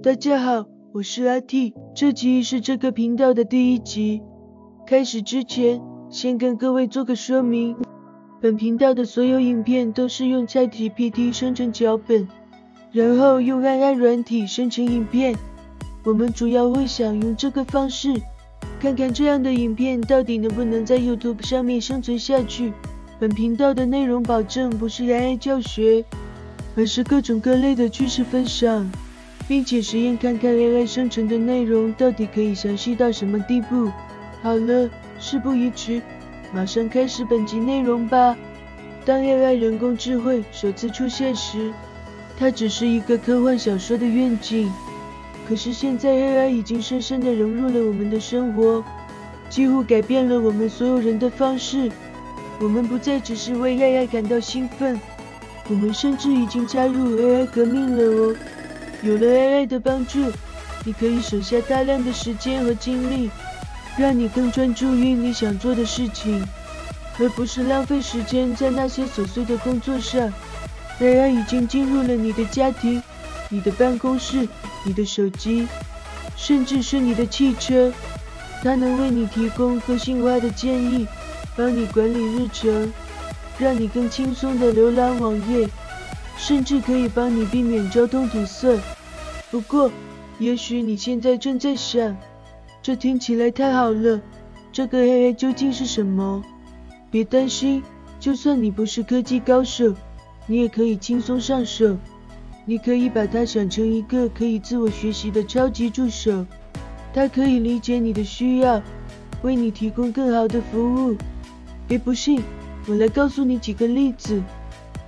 大家好，我是阿 T，这集是这个频道的第一集。开始之前，先跟各位做个说明，本频道的所有影片都是用 ChatGPT 生成脚本，然后用 AI 软体生成影片。我们主要会想用这个方式，看看这样的影片到底能不能在 YouTube 上面生存下去。本频道的内容保证不是 AI 教学。而是各种各类的趋势分享，并且实验看看 AI 生成的内容到底可以详细到什么地步。好了，事不宜迟，马上开始本集内容吧。当 AI 人工智慧首次出现时，它只是一个科幻小说的愿景。可是现在 AI 已经深深地融入了我们的生活，几乎改变了我们所有人的方式。我们不再只是为 AI 感到兴奋。我们甚至已经加入 AI 革命了哦！有了 AI 的帮助，你可以省下大量的时间和精力，让你更专注于你想做的事情，而不是浪费时间在那些琐碎的工作上。AI 已经进入了你的家庭、你的办公室、你的手机，甚至是你的汽车。它能为你提供个性化的建议，帮你管理日程。让你更轻松的浏览网页，甚至可以帮你避免交通堵塞。不过，也许你现在正在想，这听起来太好了，这个 AI 究竟是什么？别担心，就算你不是科技高手，你也可以轻松上手。你可以把它想成一个可以自我学习的超级助手，它可以理解你的需要，为你提供更好的服务。别不信。我来告诉你几个例子：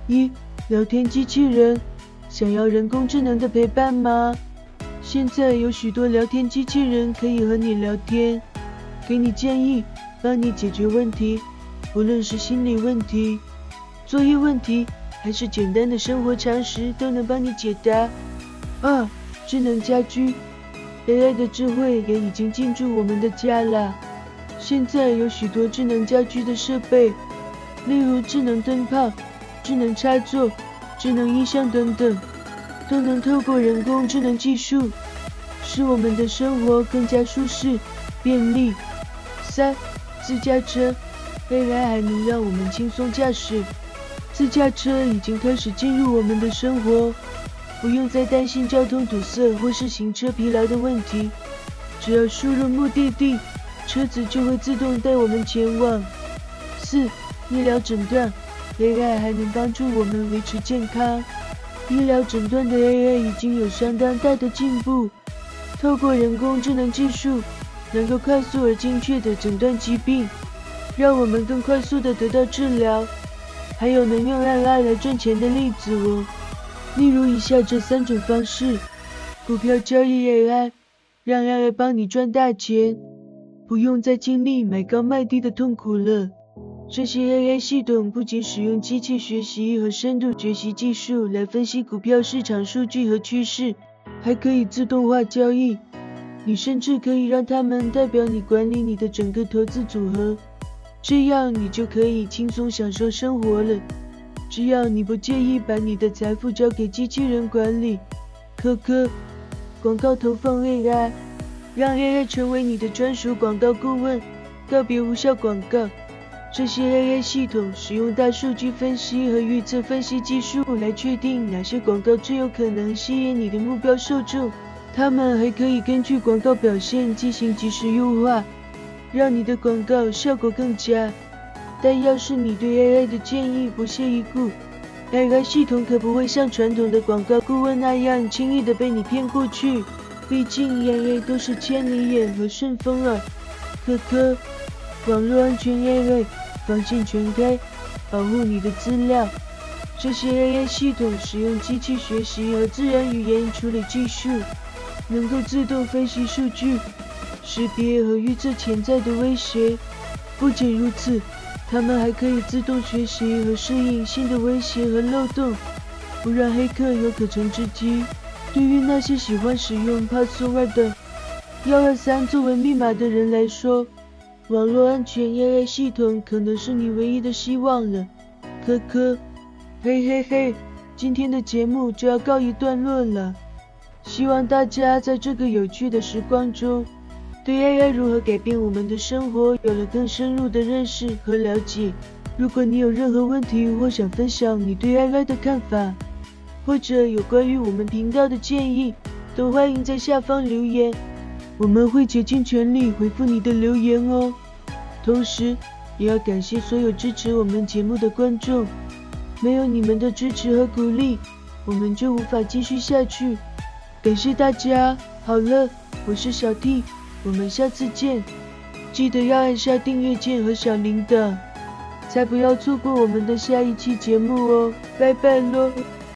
一、聊天机器人，想要人工智能的陪伴吗？现在有许多聊天机器人可以和你聊天，给你建议，帮你解决问题，不论是心理问题、作业问题，还是简单的生活常识，都能帮你解答。二、智能家居，AI 的智慧也已经进驻我们的家了，现在有许多智能家居的设备。例如智能灯泡、智能插座、智能音箱等等，都能透过人工智能技术，使我们的生活更加舒适、便利。三、自驾车，AI 还能让我们轻松驾驶。自驾车已经开始进入我们的生活，不用再担心交通堵塞或是行车疲劳的问题，只要输入目的地，车子就会自动带我们前往。四。医疗诊断，AI 还能帮助我们维持健康。医疗诊断的 AI 已经有相当大的进步，透过人工智能技术，能够快速而精确地诊断疾病，让我们更快速地得到治疗。还有能用 AI 来赚钱的例子哦，例如以下这三种方式：股票交易 AI，让 AI 帮你赚大钱，不用再经历买高卖低的痛苦了。这些 AI 系统不仅使用机器学习和深度学习技术来分析股票市场数据和趋势，还可以自动化交易。你甚至可以让他们代表你管理你的整个投资组合，这样你就可以轻松享受生活了。只要你不介意把你的财富交给机器人管理。科科，广告投放 AI，让 AI 成为你的专属广告顾问，告别无效广告。这些 AI 系统使用大数据分析和预测分析技术来确定哪些广告最有可能吸引你的目标受众。它们还可以根据广告表现进行及时优化，让你的广告效果更佳。但要是你对 AI 的建议不屑一顾，AI 系统可不会像传统的广告顾问那样轻易的被你骗过去。毕竟 AI 都是千里眼和顺风耳。科科，网络安全 AI。防线全开，保护你的资料。这些 AI 系统使用机器学习和自然语言处理技术，能够自动分析数据，识别和预测潜在的威胁。不仅如此，它们还可以自动学习和适应新的威胁和漏洞，不让黑客有可乘之机。对于那些喜欢使用 password 幺二三作为密码的人来说，网络安全 AI 系统可能是你唯一的希望了，科科，嘿嘿嘿，今天的节目就要告一段落了，希望大家在这个有趣的时光中，对 AI 如何改变我们的生活有了更深入的认识和了解。如果你有任何问题或想分享你对 AI 的看法，或者有关于我们频道的建议，都欢迎在下方留言，我们会竭尽全力回复你的留言哦。同时，也要感谢所有支持我们节目的观众，没有你们的支持和鼓励，我们就无法继续下去。感谢大家。好了，我是小 T，我们下次见。记得要按下订阅键和小铃铛，才不要错过我们的下一期节目哦。拜拜喽。